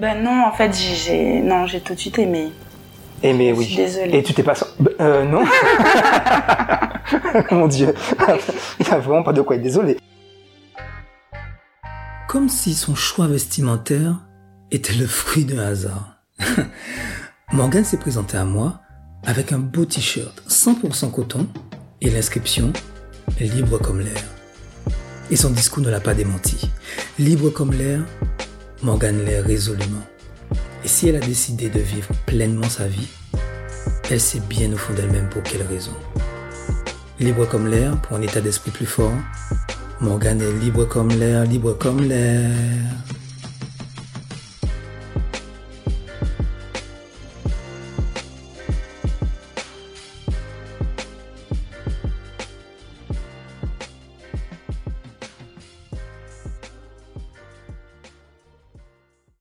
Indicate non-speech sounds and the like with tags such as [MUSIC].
Ben non, en fait, j'ai- non, j'ai tout de suite aimé. Eh Je oui. suis désolée. Et tu t'es pas... Euh, non. [LAUGHS] Mon Dieu. Il n'y a vraiment pas de quoi être désolé. Comme si son choix vestimentaire était le fruit d'un hasard. [LAUGHS] Morgan s'est présenté à moi avec un beau t-shirt 100% coton et l'inscription Libre comme l'air. Et son discours ne l'a pas démenti. Libre comme l'air, Morgan l'est résolument. Et si elle a décidé de vivre pleinement sa vie, elle sait bien au fond d'elle-même pour quelle raison. Libre comme l'air, pour un état d'esprit plus fort, Morgane est libre comme l'air, libre comme l'air.